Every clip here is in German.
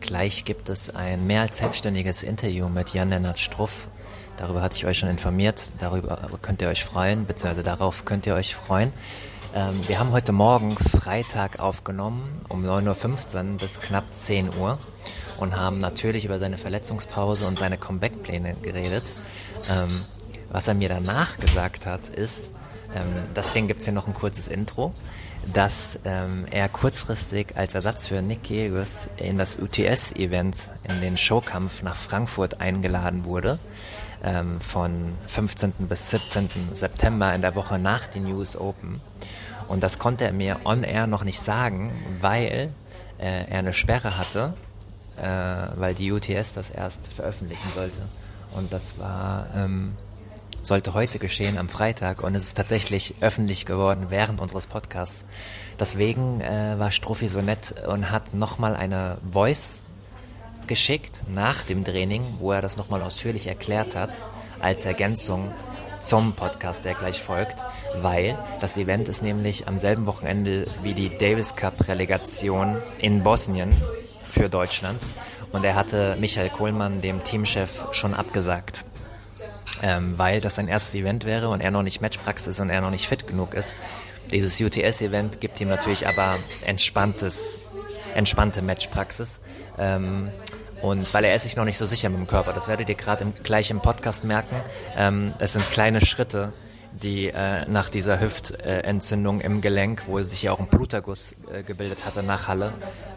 Gleich gibt es ein mehr als selbstständiges Interview mit Jan-Lennart Struff. Darüber hatte ich euch schon informiert. Darüber könnt ihr euch freuen, beziehungsweise darauf könnt ihr euch freuen. Ähm, wir haben heute Morgen Freitag aufgenommen, um 9.15 Uhr bis knapp 10 Uhr und haben natürlich über seine Verletzungspause und seine Comeback-Pläne geredet. Ähm, was er mir danach gesagt hat, ist, ähm, deswegen gibt es hier noch ein kurzes Intro dass ähm, er kurzfristig als Ersatz für Nick Kyrgios in das UTS-Event, in den Showkampf nach Frankfurt eingeladen wurde. Ähm, von 15. bis 17. September in der Woche nach den US Open. Und das konnte er mir on-air noch nicht sagen, weil äh, er eine Sperre hatte, äh, weil die UTS das erst veröffentlichen sollte. Und das war... Ähm, sollte heute geschehen am Freitag und es ist tatsächlich öffentlich geworden während unseres Podcasts. Deswegen äh, war Strophi so nett und hat nochmal eine Voice geschickt nach dem Training, wo er das nochmal ausführlich erklärt hat, als Ergänzung zum Podcast, der gleich folgt, weil das Event ist nämlich am selben Wochenende wie die Davis Cup Relegation in Bosnien für Deutschland und er hatte Michael Kohlmann, dem Teamchef, schon abgesagt ähm, weil das sein erstes Event wäre und er noch nicht Matchpraxis und er noch nicht fit genug ist. Dieses UTS-Event gibt ihm natürlich aber entspanntes, entspannte Matchpraxis. Ähm, und weil er ist sich noch nicht so sicher mit dem Körper, das werdet ihr gerade gleich im Podcast merken. Ähm, es sind kleine Schritte, die äh, nach dieser Hüftentzündung im Gelenk, wo sich ja auch ein Bluterguss äh, gebildet hatte nach Halle,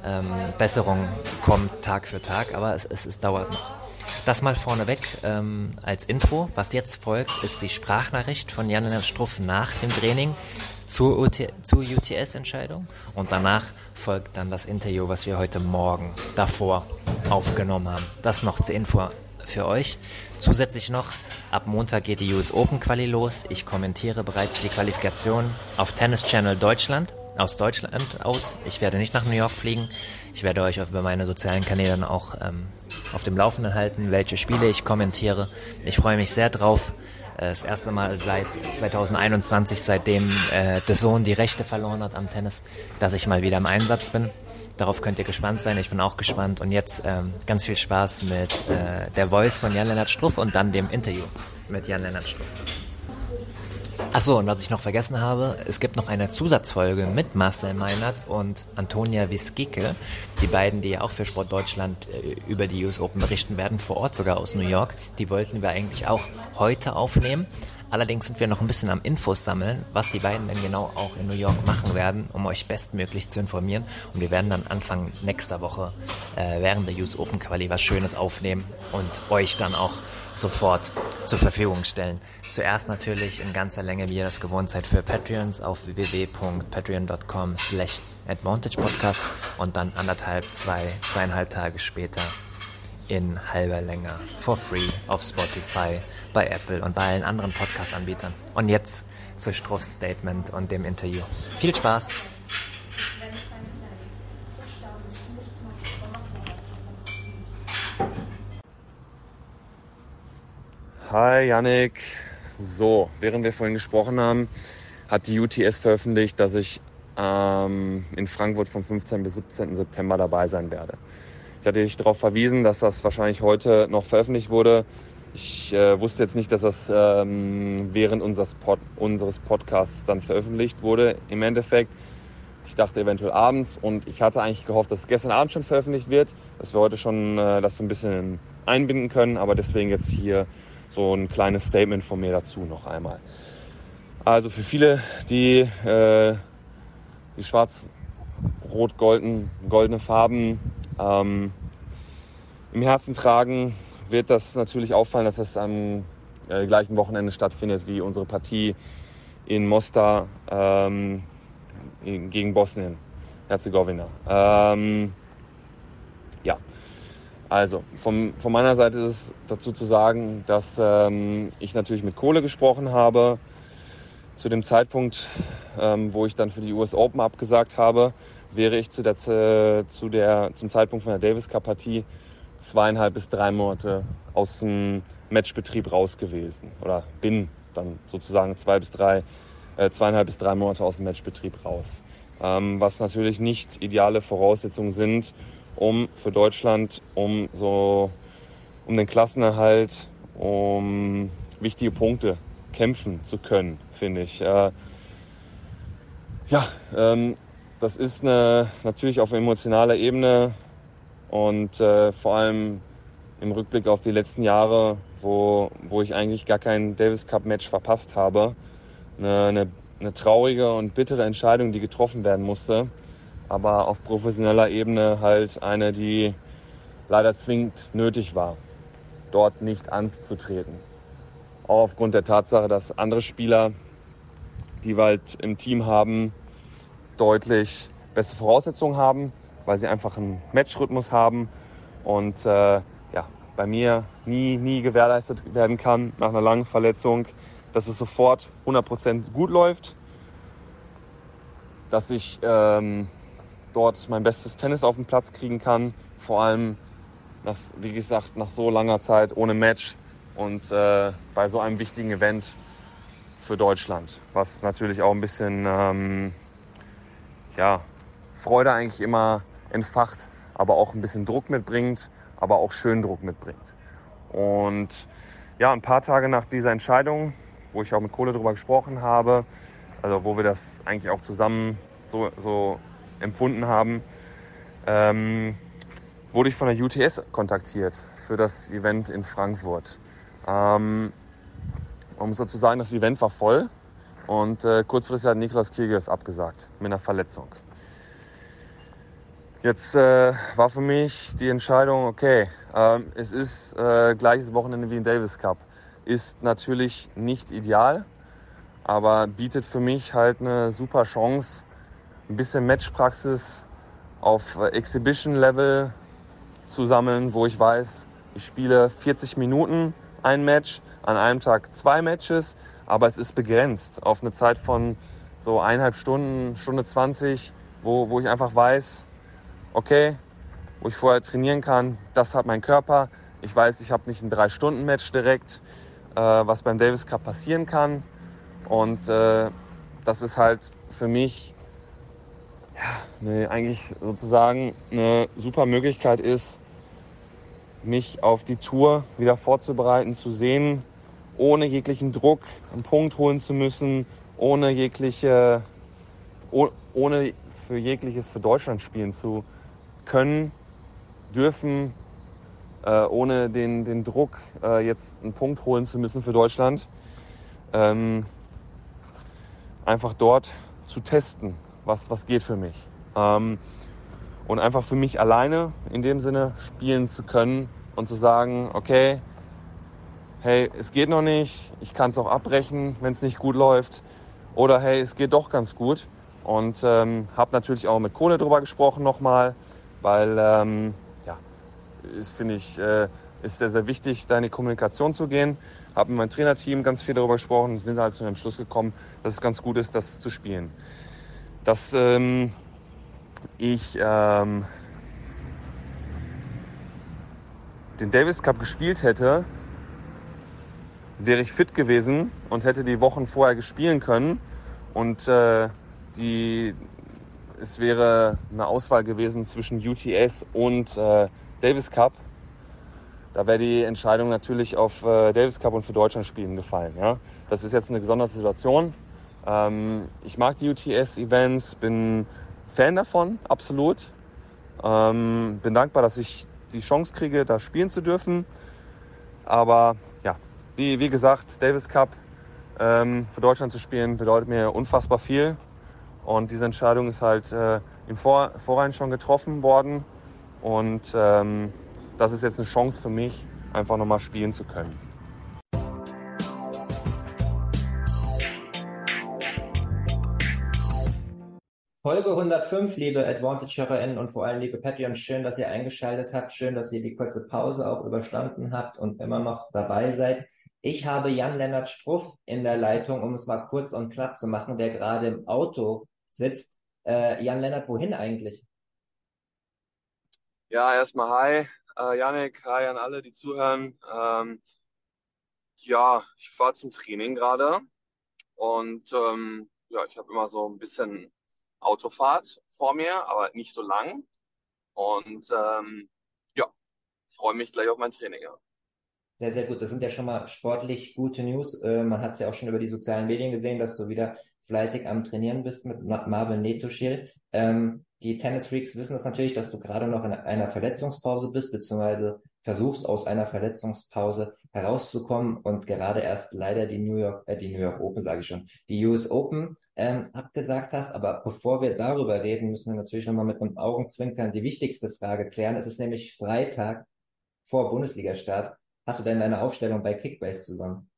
ähm, Besserung kommt Tag für Tag, aber es, es, es dauert noch. Das mal vorneweg ähm, als Info. Was jetzt folgt, ist die Sprachnachricht von Jan Struff nach dem Training zur, zur UTS-Entscheidung und danach folgt dann das Interview, was wir heute Morgen davor aufgenommen haben. Das noch zur Info für euch. Zusätzlich noch, ab Montag geht die US Open Quali los. Ich kommentiere bereits die Qualifikation auf Tennis Channel Deutschland, aus Deutschland aus. Ich werde nicht nach New York fliegen. Ich werde euch über meine sozialen Kanäle auch ähm, auf dem Laufenden halten, welche Spiele ich kommentiere. Ich freue mich sehr drauf. Äh, das erste Mal seit 2021, seitdem äh, The Sohn die Rechte verloren hat am Tennis, dass ich mal wieder im Einsatz bin. Darauf könnt ihr gespannt sein. Ich bin auch gespannt. Und jetzt ähm, ganz viel Spaß mit äh, der Voice von Jan-Lennart Struff und dann dem Interview mit Jan-Lennart Struff. Achso, und was ich noch vergessen habe, es gibt noch eine Zusatzfolge mit Marcel Meinert und Antonia Wiskike, die beiden, die ja auch für Sport Deutschland äh, über die US Open berichten werden, vor Ort sogar aus New York. Die wollten wir eigentlich auch heute aufnehmen. Allerdings sind wir noch ein bisschen am Infos sammeln, was die beiden denn genau auch in New York machen werden, um euch bestmöglich zu informieren. Und wir werden dann Anfang nächster Woche äh, während der US Open Quali was Schönes aufnehmen und euch dann auch sofort zur Verfügung stellen. Zuerst natürlich in ganzer Länge, wie ihr das gewohnt seid, für Patreons auf www.patreon.com slash advantagepodcast und dann anderthalb, zwei, zweieinhalb Tage später in halber Länge for free auf Spotify, bei Apple und bei allen anderen Podcast-Anbietern. Und jetzt zu Struffs Statement und dem Interview. Viel Spaß! Hi Yannick. So, während wir vorhin gesprochen haben, hat die UTS veröffentlicht, dass ich ähm, in Frankfurt vom 15. bis 17. September dabei sein werde. Ich hatte dich darauf verwiesen, dass das wahrscheinlich heute noch veröffentlicht wurde. Ich äh, wusste jetzt nicht, dass das ähm, während unseres, Pod unseres Podcasts dann veröffentlicht wurde. Im Endeffekt, ich dachte eventuell abends und ich hatte eigentlich gehofft, dass es gestern Abend schon veröffentlicht wird, dass wir heute schon äh, das so ein bisschen einbinden können, aber deswegen jetzt hier so ein kleines Statement von mir dazu noch einmal. Also für viele, die äh, die schwarz-rot-goldene Farben ähm, im Herzen tragen, wird das natürlich auffallen, dass das am äh, gleichen Wochenende stattfindet wie unsere Partie in Mostar ähm, gegen Bosnien-Herzegowina. Ähm, ja, Also, von, von meiner Seite ist es dazu zu sagen, dass ähm, ich natürlich mit Kohle gesprochen habe. Zu dem Zeitpunkt, ähm, wo ich dann für die US Open abgesagt habe, wäre ich zu der, zu der, zum Zeitpunkt von der Davis Cup Partie zweieinhalb bis drei Monate aus dem Matchbetrieb raus gewesen. Oder bin dann sozusagen zwei bis drei, äh, zweieinhalb bis drei Monate aus dem Matchbetrieb raus. Ähm, was natürlich nicht ideale Voraussetzungen sind, um für Deutschland, um so um den Klassenerhalt, um wichtige Punkte kämpfen zu können, finde ich. Äh, ja, ähm, das ist eine, natürlich auf emotionaler Ebene und äh, vor allem im Rückblick auf die letzten Jahre, wo, wo ich eigentlich gar kein Davis Cup Match verpasst habe, eine, eine, eine traurige und bittere Entscheidung, die getroffen werden musste aber auf professioneller Ebene halt eine, die leider zwingend nötig war, dort nicht anzutreten. Auch aufgrund der Tatsache, dass andere Spieler, die wir halt im Team haben, deutlich bessere Voraussetzungen haben, weil sie einfach einen Matchrhythmus haben und äh, ja, bei mir nie, nie gewährleistet werden kann nach einer langen Verletzung, dass es sofort 100% gut läuft, dass ich ähm, dort mein bestes Tennis auf den Platz kriegen kann. Vor allem, nach, wie gesagt, nach so langer Zeit ohne Match und äh, bei so einem wichtigen Event für Deutschland, was natürlich auch ein bisschen ähm, ja, Freude eigentlich immer entfacht, aber auch ein bisschen Druck mitbringt, aber auch schön Druck mitbringt. Und ja, ein paar Tage nach dieser Entscheidung, wo ich auch mit Kohle drüber gesprochen habe, also wo wir das eigentlich auch zusammen so, so empfunden haben, ähm, wurde ich von der UTS kontaktiert für das Event in Frankfurt. Ähm, man muss dazu sagen, das Event war voll und äh, kurzfristig hat Niklas Kyrgios abgesagt mit einer Verletzung. Jetzt äh, war für mich die Entscheidung, okay, ähm, es ist äh, gleiches Wochenende wie in Davis Cup. Ist natürlich nicht ideal, aber bietet für mich halt eine super Chance, ein bisschen Matchpraxis auf äh, Exhibition-Level zu sammeln, wo ich weiß, ich spiele 40 Minuten ein Match, an einem Tag zwei Matches, aber es ist begrenzt auf eine Zeit von so eineinhalb Stunden, Stunde 20, wo, wo ich einfach weiß, okay, wo ich vorher trainieren kann, das hat mein Körper. Ich weiß, ich habe nicht ein Drei-Stunden-Match direkt, äh, was beim Davis Cup passieren kann. Und äh, das ist halt für mich ja, ne, eigentlich sozusagen eine super Möglichkeit ist, mich auf die Tour wieder vorzubereiten, zu sehen, ohne jeglichen Druck einen Punkt holen zu müssen, ohne jegliche, ohne für jegliches für Deutschland spielen zu können, dürfen, äh, ohne den, den Druck, äh, jetzt einen Punkt holen zu müssen für Deutschland. Ähm, einfach dort zu testen, was, was geht für mich. Ähm, und einfach für mich alleine in dem Sinne spielen zu können und zu sagen, okay, hey, es geht noch nicht, ich kann es auch abbrechen, wenn es nicht gut läuft. Oder hey, es geht doch ganz gut. Und ähm, habe natürlich auch mit Kohle drüber gesprochen nochmal, weil ähm, ja, ist, finde ich, äh, ist sehr, sehr wichtig, da in die Kommunikation zu gehen. Habe mit meinem Trainerteam ganz viel darüber gesprochen und sind halt zu dem Schluss gekommen, dass es ganz gut ist, das zu spielen dass ähm, ich ähm, den Davis Cup gespielt hätte, wäre ich fit gewesen und hätte die Wochen vorher gespielen können. Und äh, die, es wäre eine Auswahl gewesen zwischen UTS und äh, Davis Cup. Da wäre die Entscheidung natürlich auf äh, Davis Cup und für Deutschland spielen gefallen. Ja? Das ist jetzt eine gesonderte Situation. Ähm, ich mag die UTS-Events, bin Fan davon, absolut. Ähm, bin dankbar, dass ich die Chance kriege, da spielen zu dürfen. Aber ja, wie, wie gesagt, Davis Cup ähm, für Deutschland zu spielen bedeutet mir unfassbar viel. Und diese Entscheidung ist halt äh, im Vor Vorhinein schon getroffen worden. Und ähm, das ist jetzt eine Chance für mich, einfach nochmal spielen zu können. Folge 105, liebe Advantage-HörerInnen und vor allem liebe Patreon, schön, dass ihr eingeschaltet habt, schön, dass ihr die kurze Pause auch überstanden habt und immer noch dabei seid. Ich habe Jan-Lennart Struff in der Leitung, um es mal kurz und knapp zu machen, der gerade im Auto sitzt. Äh, Jan-Lennart, wohin eigentlich? Ja, erstmal hi, äh, Janik, hi an alle, die zuhören. Ähm, ja, ich fahre zum Training gerade und ähm, ja, ich habe immer so ein bisschen Autofahrt vor mir, aber nicht so lang. Und ähm, ja, freue mich gleich auf mein Training. Ja. Sehr, sehr gut. Das sind ja schon mal sportlich gute News. Äh, man hat es ja auch schon über die sozialen Medien gesehen, dass du wieder fleißig am Trainieren bist mit Marvin Netoschil. Ähm, die Tennis Freaks wissen das natürlich, dass du gerade noch in einer Verletzungspause bist, beziehungsweise versuchst aus einer Verletzungspause herauszukommen und gerade erst leider die New York, äh, die New York Open, sage ich schon, die US Open ähm, abgesagt hast. Aber bevor wir darüber reden, müssen wir natürlich nochmal mit einem Augenzwinkern die wichtigste Frage klären. Es ist nämlich Freitag vor Bundesliga-Start. Hast du denn deine Aufstellung bei Kickbase zusammen?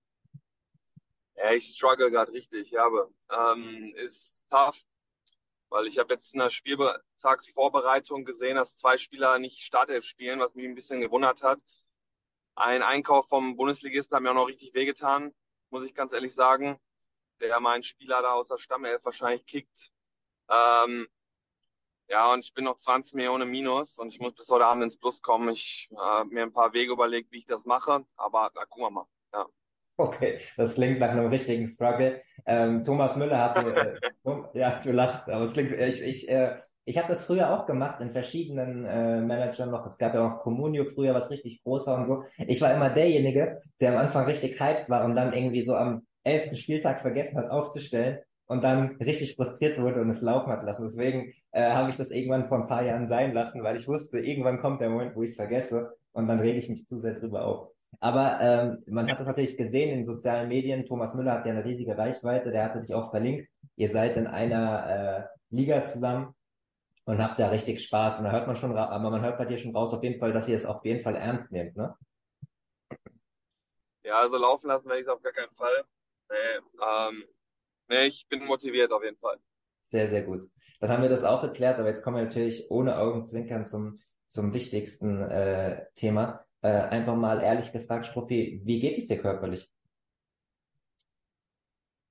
Ja, ich struggle gerade richtig, ja, aber ähm, ist tough weil ich habe jetzt in der Spieltagsvorbereitung gesehen, dass zwei Spieler nicht Startelf spielen, was mich ein bisschen gewundert hat. Ein Einkauf vom Bundesligisten hat mir auch noch richtig wehgetan, muss ich ganz ehrlich sagen, der meinen Spieler da aus der Stammelf wahrscheinlich kickt. Ähm, ja, und ich bin noch 20 Millionen minus und ich muss bis heute Abend ins Plus kommen. Ich äh, mir ein paar Wege überlegt, wie ich das mache, aber da gucken wir mal. Ja. Okay, das klingt nach einem richtigen Struggle. Ähm, Thomas Müller hatte, äh, ja, du lachst, aber es klingt, ich, ich, äh, ich habe das früher auch gemacht in verschiedenen äh, Managern noch. Es gab ja auch Communio früher, was richtig groß war und so. Ich war immer derjenige, der am Anfang richtig hyped war und dann irgendwie so am elften Spieltag vergessen hat aufzustellen und dann richtig frustriert wurde und es laufen hat lassen. Deswegen äh, habe ich das irgendwann vor ein paar Jahren sein lassen, weil ich wusste, irgendwann kommt der Moment, wo ich es vergesse und dann rede ich mich zu sehr drüber auf. Aber ähm, man hat das natürlich gesehen in sozialen Medien. Thomas Müller hat ja eine riesige Reichweite, der hatte dich auch verlinkt. Ihr seid in einer äh, Liga zusammen und habt da richtig Spaß. Und da hört man schon, aber man hört bei dir schon raus auf jeden Fall, dass ihr es auf jeden Fall ernst nehmt, ne? Ja, also laufen lassen werde ich es auf gar keinen Fall. Nee, ähm, nee, ich bin motiviert auf jeden Fall. Sehr, sehr gut. Dann haben wir das auch geklärt, aber jetzt kommen wir natürlich ohne Augenzwinkern zum, zum wichtigsten äh, Thema. Äh, einfach mal ehrlich gefragt, Struffi, wie geht es dir körperlich?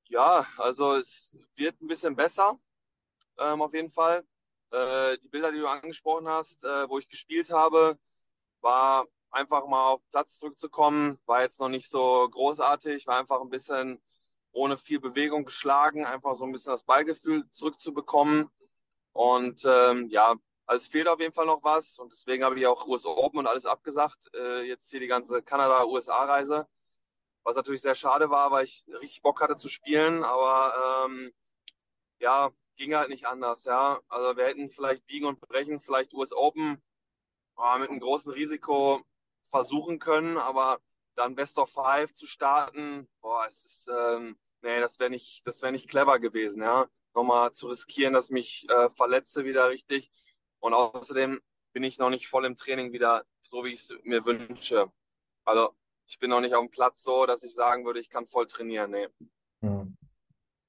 Ja, also es wird ein bisschen besser, ähm, auf jeden Fall. Äh, die Bilder, die du angesprochen hast, äh, wo ich gespielt habe, war einfach mal auf Platz zurückzukommen, war jetzt noch nicht so großartig, war einfach ein bisschen ohne viel Bewegung geschlagen, einfach so ein bisschen das Ballgefühl zurückzubekommen. Und ähm, ja, also es fehlt auf jeden Fall noch was und deswegen habe ich auch US Open und alles abgesagt. Äh, jetzt hier die ganze Kanada-USA-Reise, was natürlich sehr schade war, weil ich richtig Bock hatte zu spielen, aber ähm, ja, ging halt nicht anders, ja. Also wir hätten vielleicht biegen und brechen, vielleicht US Open äh, mit einem großen Risiko versuchen können, aber dann Best of Five zu starten, boah, es ist, ähm, nee, das wäre nicht, das wäre nicht clever gewesen, ja. Nochmal zu riskieren, dass mich äh, verletze wieder richtig und außerdem bin ich noch nicht voll im Training wieder so, wie ich es mir wünsche. Also ich bin noch nicht auf dem Platz so, dass ich sagen würde, ich kann voll trainieren. Nee. Hm.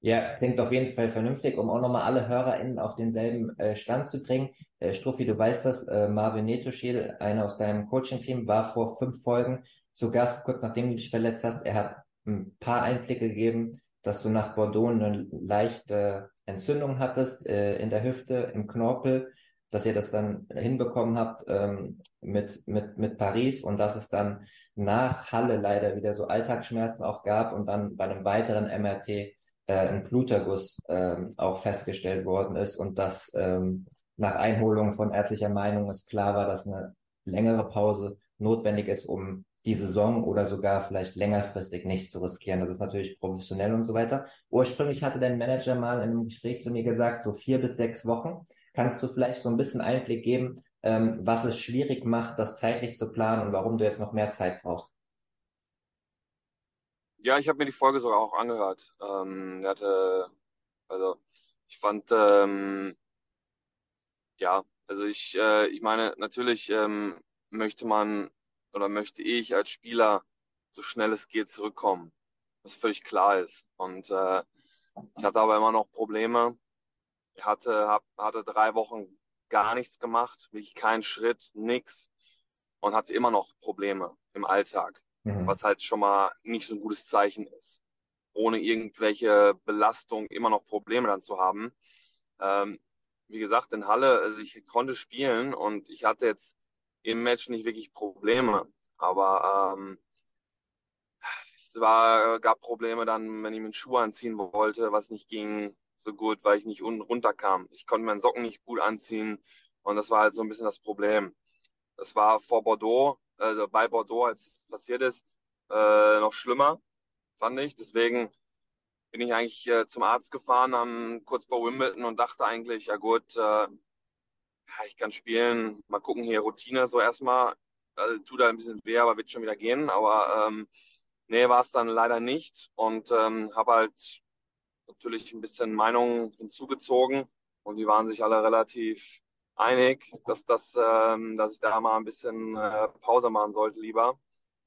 Ja, klingt auf jeden Fall vernünftig, um auch nochmal alle HörerInnen auf denselben äh, Stand zu bringen. Äh, Struffi, du weißt das, äh, Marvin Netoschil, einer aus deinem Coaching-Team, war vor fünf Folgen zu Gast, kurz nachdem du dich verletzt hast. Er hat ein paar Einblicke gegeben, dass du nach Bordeaux eine leichte Entzündung hattest äh, in der Hüfte, im Knorpel dass ihr das dann hinbekommen habt ähm, mit, mit, mit Paris und dass es dann nach Halle leider wieder so Alltagsschmerzen auch gab und dann bei einem weiteren MRT äh, ein Bluterguss ähm, auch festgestellt worden ist und dass ähm, nach Einholung von ärztlicher Meinung es klar war, dass eine längere Pause notwendig ist, um die Saison oder sogar vielleicht längerfristig nicht zu riskieren. Das ist natürlich professionell und so weiter. Ursprünglich hatte dein Manager mal in einem Gespräch zu mir gesagt, so vier bis sechs Wochen. Kannst du vielleicht so ein bisschen Einblick geben, ähm, was es schwierig macht, das zeitlich zu planen und warum du jetzt noch mehr Zeit brauchst? Ja, ich habe mir die Folge sogar auch angehört. Ähm, hatte, also ich fand, ähm, ja, also ich, äh, ich meine, natürlich ähm, möchte man oder möchte ich als Spieler so schnell es geht zurückkommen, was völlig klar ist. Und äh, ich hatte aber immer noch Probleme Ich hatte, hab, hatte drei Wochen gar nichts gemacht, wirklich keinen Schritt, nix und hatte immer noch Probleme im Alltag, mhm. was halt schon mal nicht so ein gutes Zeichen ist. Ohne irgendwelche Belastung immer noch Probleme dann zu haben. Ähm, wie gesagt, in Halle, also ich konnte spielen und ich hatte jetzt im Match nicht wirklich Probleme. Aber ähm, es war, gab Probleme dann, wenn ich mir einen Schuh anziehen wollte, was nicht ging so gut, weil ich nicht unten runterkam. Ich konnte meinen Socken nicht gut anziehen und das war halt so ein bisschen das Problem. Das war vor Bordeaux, also bei Bordeaux, als es passiert ist, äh, noch schlimmer, fand ich. Deswegen bin ich eigentlich äh, zum Arzt gefahren, dann kurz vor Wimbledon und dachte eigentlich, ja gut, äh, ich kann spielen, mal gucken hier Routine so erstmal. Also, tut da ein bisschen weh, aber wird schon wieder gehen. Aber ähm, nee, war es dann leider nicht und ähm, habe halt natürlich ein bisschen Meinungen hinzugezogen und die waren sich alle relativ einig, dass das, ähm, dass ich da mal ein bisschen äh, Pause machen sollte lieber,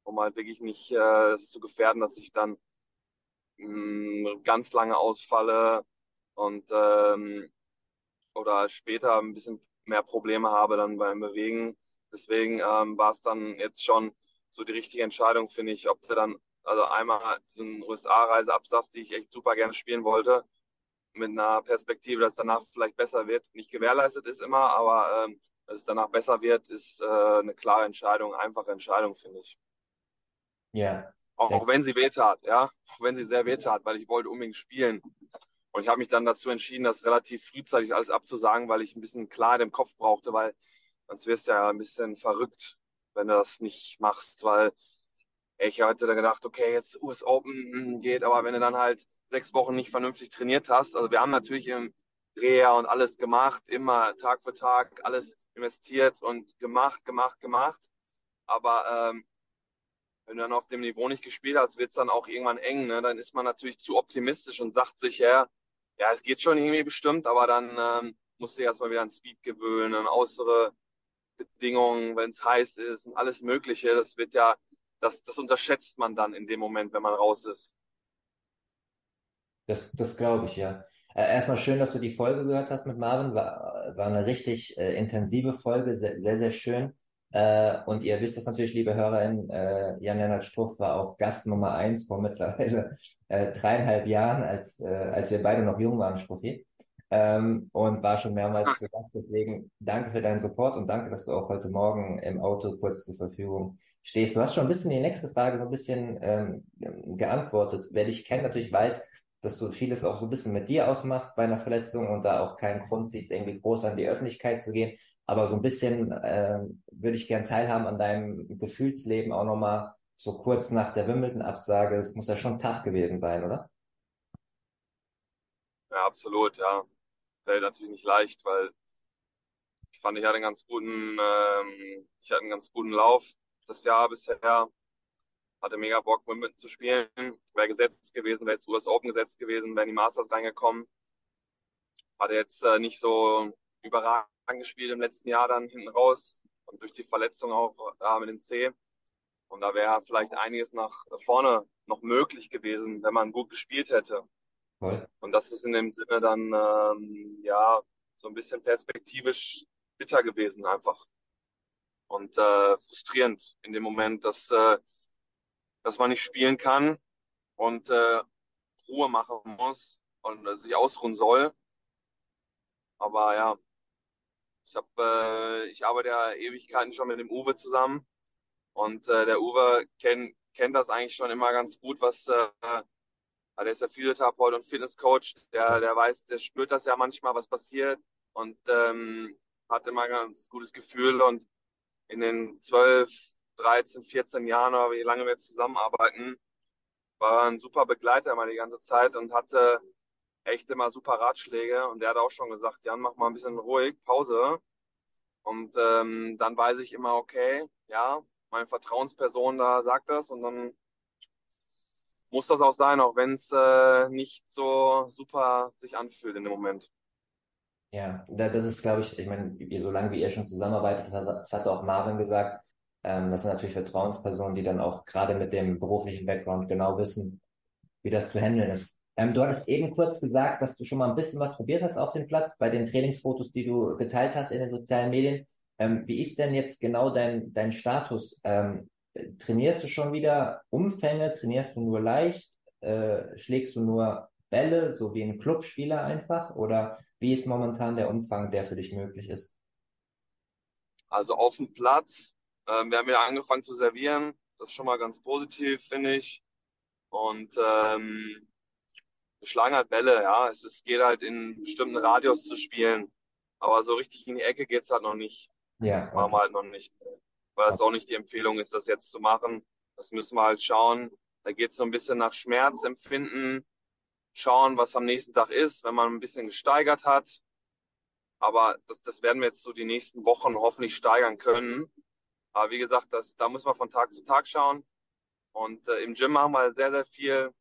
um halt wirklich nicht äh, es zu gefährden, dass ich dann mh, mm, ganz lange ausfalle und ähm, oder später ein bisschen mehr Probleme habe dann beim Bewegen. Deswegen ähm, war es dann jetzt schon so die richtige Entscheidung, finde ich, ob du dann, also einmal diesen USA-Reise absagst, die ich echt super gerne spielen wollte, mit einer Perspektive, dass danach vielleicht besser wird. Nicht gewährleistet ist immer, aber ähm, dass es danach besser wird, ist äh, eine klare Entscheidung, einfache Entscheidung, finde ich. Ja. Auch, auch wenn sie wehtat, ja, auch wenn sie sehr wehtat, weil ich wollte unbedingt spielen. Und ich habe mich dann dazu entschieden, das relativ frühzeitig alles abzusagen, weil ich ein bisschen Klarheit im Kopf brauchte, weil sonst wirst du ja ein bisschen verrückt, wenn du das nicht machst, weil ich hatte dann gedacht, okay, jetzt US Open hm, geht, aber wenn du dann halt sechs Wochen nicht vernünftig trainiert hast, also wir haben natürlich im Dreher und alles gemacht, immer Tag für Tag alles investiert und gemacht, gemacht, gemacht, aber ähm, wenn du dann auf dem Niveau nicht gespielt hast, wird es dann auch irgendwann eng. Ne? Dann ist man natürlich zu optimistisch und sagt sich, ja, ja, es geht schon irgendwie bestimmt, aber dann ähm, musst du erstmal wieder an Speed gewöhnen, an äußere Bedingungen, wenn es heiß ist und alles Mögliche. Das wird ja, das, das unterschätzt man dann in dem Moment, wenn man raus ist. Das, das glaube ich, ja. Äh, erstmal schön, dass du die Folge gehört hast mit Marvin. War, war eine richtig äh, intensive Folge, sehr, sehr, sehr schön. Äh, und ihr wisst das natürlich, liebe HörerInnen, äh, Jan-Lennart Struff war auch Gast Nummer eins vor mittlerweile äh, dreieinhalb Jahren, als, äh, als wir beide noch jung waren, Struffi. Ähm, und war schon mehrmals zu Gast. Deswegen danke für deinen Support und danke, dass du auch heute Morgen im Auto kurz zur Verfügung stehst. Du hast schon ein bisschen die nächste Frage so ein bisschen ähm, geantwortet. Wer dich kennt, natürlich weiß, dass du vieles auch so ein bisschen mit dir ausmachst bei einer Verletzung und da auch keinen Grund siehst, irgendwie groß an die Öffentlichkeit zu gehen. Aber so ein bisschen äh, würde ich gern teilhaben an deinem Gefühlsleben auch nochmal so kurz nach der Wimbledon-Absage. Es muss ja schon tough gewesen sein, oder? Ja, absolut, ja. Fällt natürlich nicht leicht, weil ich fand, ich hatte einen ganz guten, ähm, ich hatte einen ganz guten Lauf das Jahr bisher. Hatte mega Bock, Wimbledon zu spielen. Wäre gesetzt gewesen, wäre jetzt US Open gesetzt gewesen, wären die Masters reingekommen. Hatte jetzt äh, nicht so überragend gespielt im letzten Jahr dann hinten raus und durch die Verletzung auch da mit dem C. Und da wäre vielleicht einiges nach vorne noch möglich gewesen, wenn man gut gespielt hätte. Cool. Und das ist in dem Sinne dann ähm, ja so ein bisschen perspektivisch bitter gewesen einfach und äh, frustrierend in dem Moment, dass äh, dass man nicht spielen kann und äh, Ruhe machen muss und äh, sich ausruhen soll. Aber ja, ich habe, äh, ich arbeite ja Ewigkeiten schon mit dem Uwe zusammen und äh, der Uwe kennt kennt das eigentlich schon immer ganz gut, was äh, der ist ja Physiotherapeut und Fitnesscoach, der der weiß, der spürt das ja manchmal, was passiert und ähm, hat immer ein ganz gutes Gefühl und in den zwölf, 13, 14 Jahren oder wie lange wir zusammenarbeiten, war ein super Begleiter immer die ganze Zeit und hatte echt immer super Ratschläge und der hat auch schon gesagt, Jan, mach mal ein bisschen ruhig, Pause. Und ähm, dann weiß ich immer, okay, ja, meine Vertrauensperson da sagt das und dann muss das auch sein, auch wenn es äh, nicht so super sich anfühlt in dem Moment. Ja, das ist, glaube ich, ich meine, solange wie ihr schon zusammenarbeitet, das hatte auch Marvin gesagt, ähm, das sind natürlich Vertrauenspersonen, die dann auch gerade mit dem beruflichen Background genau wissen, wie das zu handeln ist Ähm, du hattest eben kurz gesagt, dass du schon mal ein bisschen was probiert hast auf dem Platz bei den Trainingsfotos, die du geteilt hast in den sozialen Medien. Ähm, wie ist denn jetzt genau dein, dein Status? Ähm, trainierst du schon wieder Umfänge? Trainierst du nur leicht? Äh, schlägst du nur Bälle, so wie ein Clubspieler einfach? Oder wie ist momentan der Umfang, der für dich möglich ist? Also auf dem Platz, äh, wir haben ja angefangen zu servieren. Das ist schon mal ganz positiv, finde ich. Und ähm, wir schlagen halt Bälle, ja. Es, es geht halt in bestimmten Radius zu spielen. Aber so richtig in die Ecke geht's halt noch nicht. Ja, Das machen wir halt noch nicht. Weil das auch nicht die Empfehlung ist, das jetzt zu machen. Das müssen wir halt schauen. Da geht's so ein bisschen nach Schmerzempfinden. Schauen, was am nächsten Tag ist, wenn man ein bisschen gesteigert hat. Aber das, das werden wir jetzt so die nächsten Wochen hoffentlich steigern können. Aber wie gesagt, das, da muss man von Tag zu Tag schauen. Und äh, im Gym machen wir sehr, sehr viel.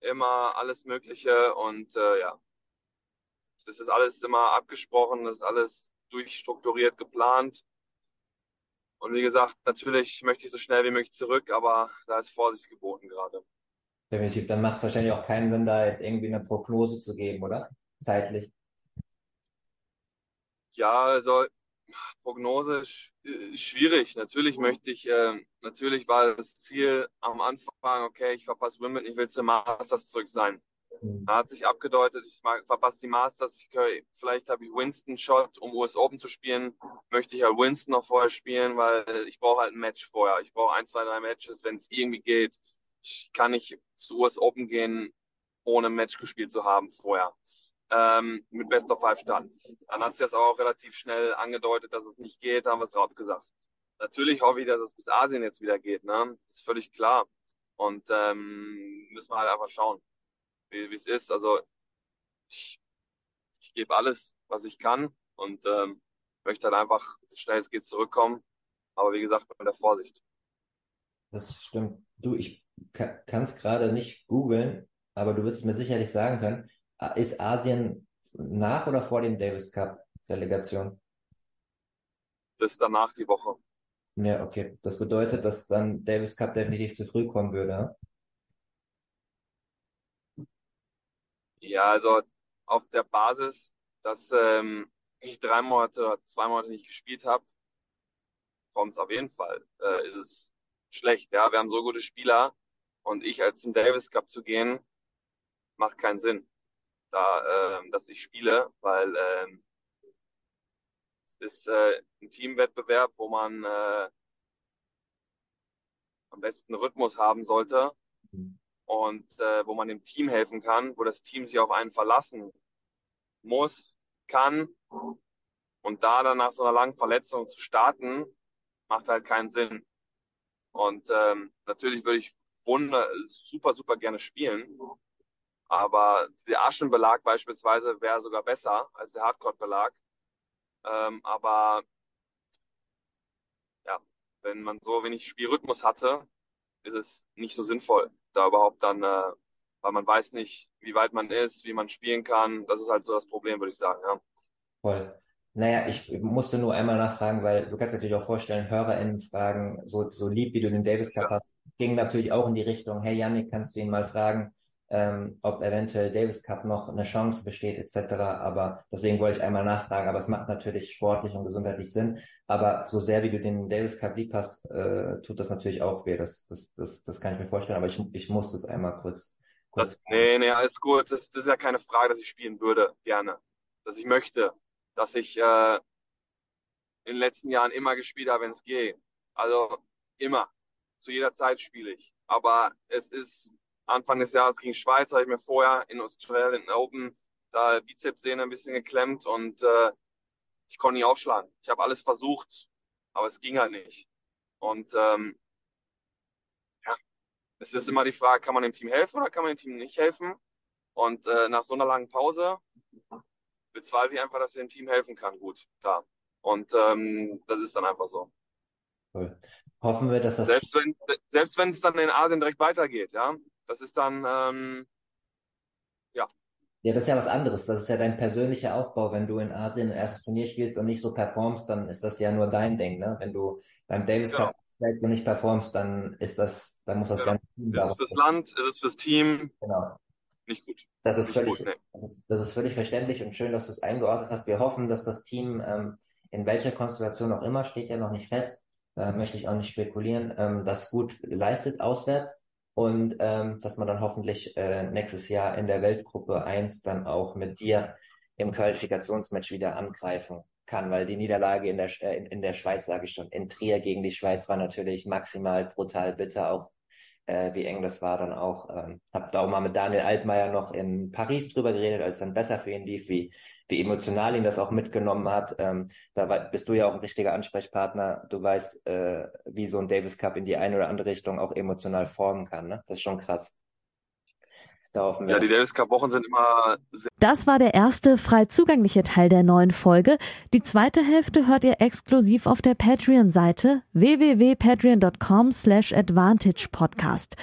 Immer alles Mögliche. Und äh, ja, das ist alles immer abgesprochen, das ist alles durchstrukturiert, geplant. Und wie gesagt, natürlich möchte ich so schnell wie möglich zurück, aber da ist Vorsicht geboten gerade. Definitiv. Dann macht es wahrscheinlich auch keinen Sinn, da jetzt irgendwie eine Prognose zu geben, oder? Zeitlich. Ja, also Prognose sch schwierig. Natürlich möchte ich, äh, natürlich war das Ziel am Anfang, okay, ich verpasse Wimbledon, ich will zum Masters zurück sein. Mhm. Da hat sich abgedeutet, ich verpasse die Masters, ich, vielleicht habe ich Winston Shot, um US Open zu spielen, möchte ich halt Winston noch vorher spielen, weil ich brauche halt ein Match vorher. Ich brauche ein, zwei, drei Matches, wenn es irgendwie geht. Ich kann nicht zu US Open gehen, ohne ein Match gespielt zu haben vorher. Ähm, mit Best of Five starten. Dann hat sich das aber auch relativ schnell angedeutet, dass es nicht geht, haben wir es raus gesagt. Natürlich hoffe ich, dass es bis Asien jetzt wieder geht, ne? Das ist völlig klar. Und ähm, müssen wir halt einfach schauen, wie es ist. Also ich, ich gebe alles, was ich kann und ähm, möchte halt einfach so schnell es geht zurückkommen. Aber wie gesagt, mit der Vorsicht. Das stimmt. Du, ich kann es gerade nicht googeln, aber du wirst es mir sicherlich sagen können. Ist Asien nach oder vor dem Davis Cup Relegation? Das ist danach die Woche. Ja, okay. Das bedeutet, dass dann Davis Cup definitiv zu früh kommen würde. Ja? Also auf der Basis, dass ähm, ich drei Monate oder zwei Monate nicht gespielt habe, kommt es auf jeden Fall. Äh, ist es schlecht, ja. Wir haben so gute Spieler und ich als zum Davis Cup zu gehen, macht keinen Sinn, da, ähm, dass ich spiele, weil ähm, es ist äh, ein Teamwettbewerb, wo man äh, am besten Rhythmus haben sollte und äh, wo man dem Team helfen kann, wo das Team sich auf einen verlassen muss, kann und da dann nach so einer langen Verletzung zu starten, macht halt keinen Sinn. Und ähm, natürlich würde ich wunder super, super gerne spielen, aber der Aschenbelag beispielsweise wäre sogar besser als der Hardcore-Belag. Ähm, aber ja, wenn man so wenig Spielrhythmus hatte, ist es nicht so sinnvoll, da überhaupt dann, äh, weil man weiß nicht, wie weit man ist, wie man spielen kann. Das ist halt so das Problem, würde ich sagen, ja. Voll. Naja, ich musste nur einmal nachfragen, weil du kannst natürlich auch vorstellen, HörerInnen fragen, so, so lieb wie du den Davis Cup Ja. hast, ging natürlich auch in die Richtung, hey Yannick, kannst du ihn mal fragen, ähm, ob eventuell Davis Cup noch eine Chance besteht, etc. Aber deswegen wollte ich einmal nachfragen, aber es macht natürlich sportlich und gesundheitlich Sinn. Aber so sehr wie du den Davis Cup lieb hast, äh, tut das natürlich auch weh. Das, das, das, das kann ich mir vorstellen, aber ich, ich musste es einmal kurz, kurz Das, nee, nee, alles gut. Das, das ist ja keine Frage, dass ich spielen würde, gerne. Dass ich möchte. Dass ich äh, in den letzten Jahren immer gespielt habe, wenn es geht. Also immer. Zu jeder Zeit spiele ich. Aber es ist Anfang des Jahres gegen Schweiz, habe ich mir vorher in Australian Open da Bizepssehne ein bisschen geklemmt und äh, ich konnte nicht aufschlagen. Ich habe alles versucht, aber es ging halt nicht. Und ähm, ja, es ist immer die Frage, kann man dem Team helfen oder kann man dem Team nicht helfen? Und äh, nach so einer langen Pause bezweifle ich einfach, dass ich dem Team helfen kann. Gut, klar. Und ähm, das ist dann einfach so. Cool. Hoffen wir, dass das Selbst wenn selbst wenn es dann in Asien direkt weitergeht, ja, das ist dann ähm, ja Ja, das ist ja was anderes. Das ist ja dein persönlicher Aufbau. Wenn du in Asien ein erstes Turnier spielst und nicht so performst, dann ist das ja nur dein Ding, ne? Wenn du beim Davis Genau. Cup steigst und nicht performst, dann ist das, dann muss das Genau. ganze Team ist es fürs Land, ist es fürs Team, Genau. nicht gut. Das ist, völlig, gut, nee. das, ist, das ist völlig verständlich und schön, dass du es eingeordnet hast. Wir hoffen, dass das Team ähm, in welcher Konstellation auch immer, steht ja noch nicht fest, äh, möchte ich auch nicht spekulieren, ähm, das gut leistet auswärts und ähm, dass man dann hoffentlich äh, nächstes Jahr in der Weltgruppe 1 dann auch mit dir im Qualifikationsmatch wieder angreifen kann, weil die Niederlage in der, äh, in der Schweiz, sage ich schon, in Trier gegen die Schweiz war natürlich maximal brutal bitter, auch äh, wie eng das war dann auch. Ähm, hab da auch mal mit Daniel Altmaier noch in Paris drüber geredet, als dann besser für ihn lief, wie, wie emotional ihn das auch mitgenommen hat. Ähm, da war, bist du ja auch ein richtiger Ansprechpartner. Du weißt, äh, wie so ein Davis Cup in die eine oder andere Richtung auch emotional formen kann. Ne? Das ist schon krass. Ja, die Davis Cup Wochen sind immer Das war der erste frei zugängliche Teil der neuen Folge. Die zweite Hälfte hört ihr exklusiv auf der Patreon-Seite www.patreon.com slash advantage podcast.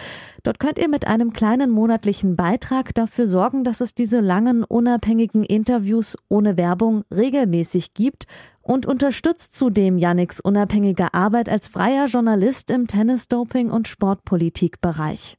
Dort könnt ihr mit einem kleinen monatlichen Beitrag dafür sorgen, dass es diese langen, unabhängigen Interviews ohne Werbung regelmäßig gibt und unterstützt zudem Yannicks unabhängige Arbeit als freier Journalist im Tennis-Doping- und Sportpolitikbereich.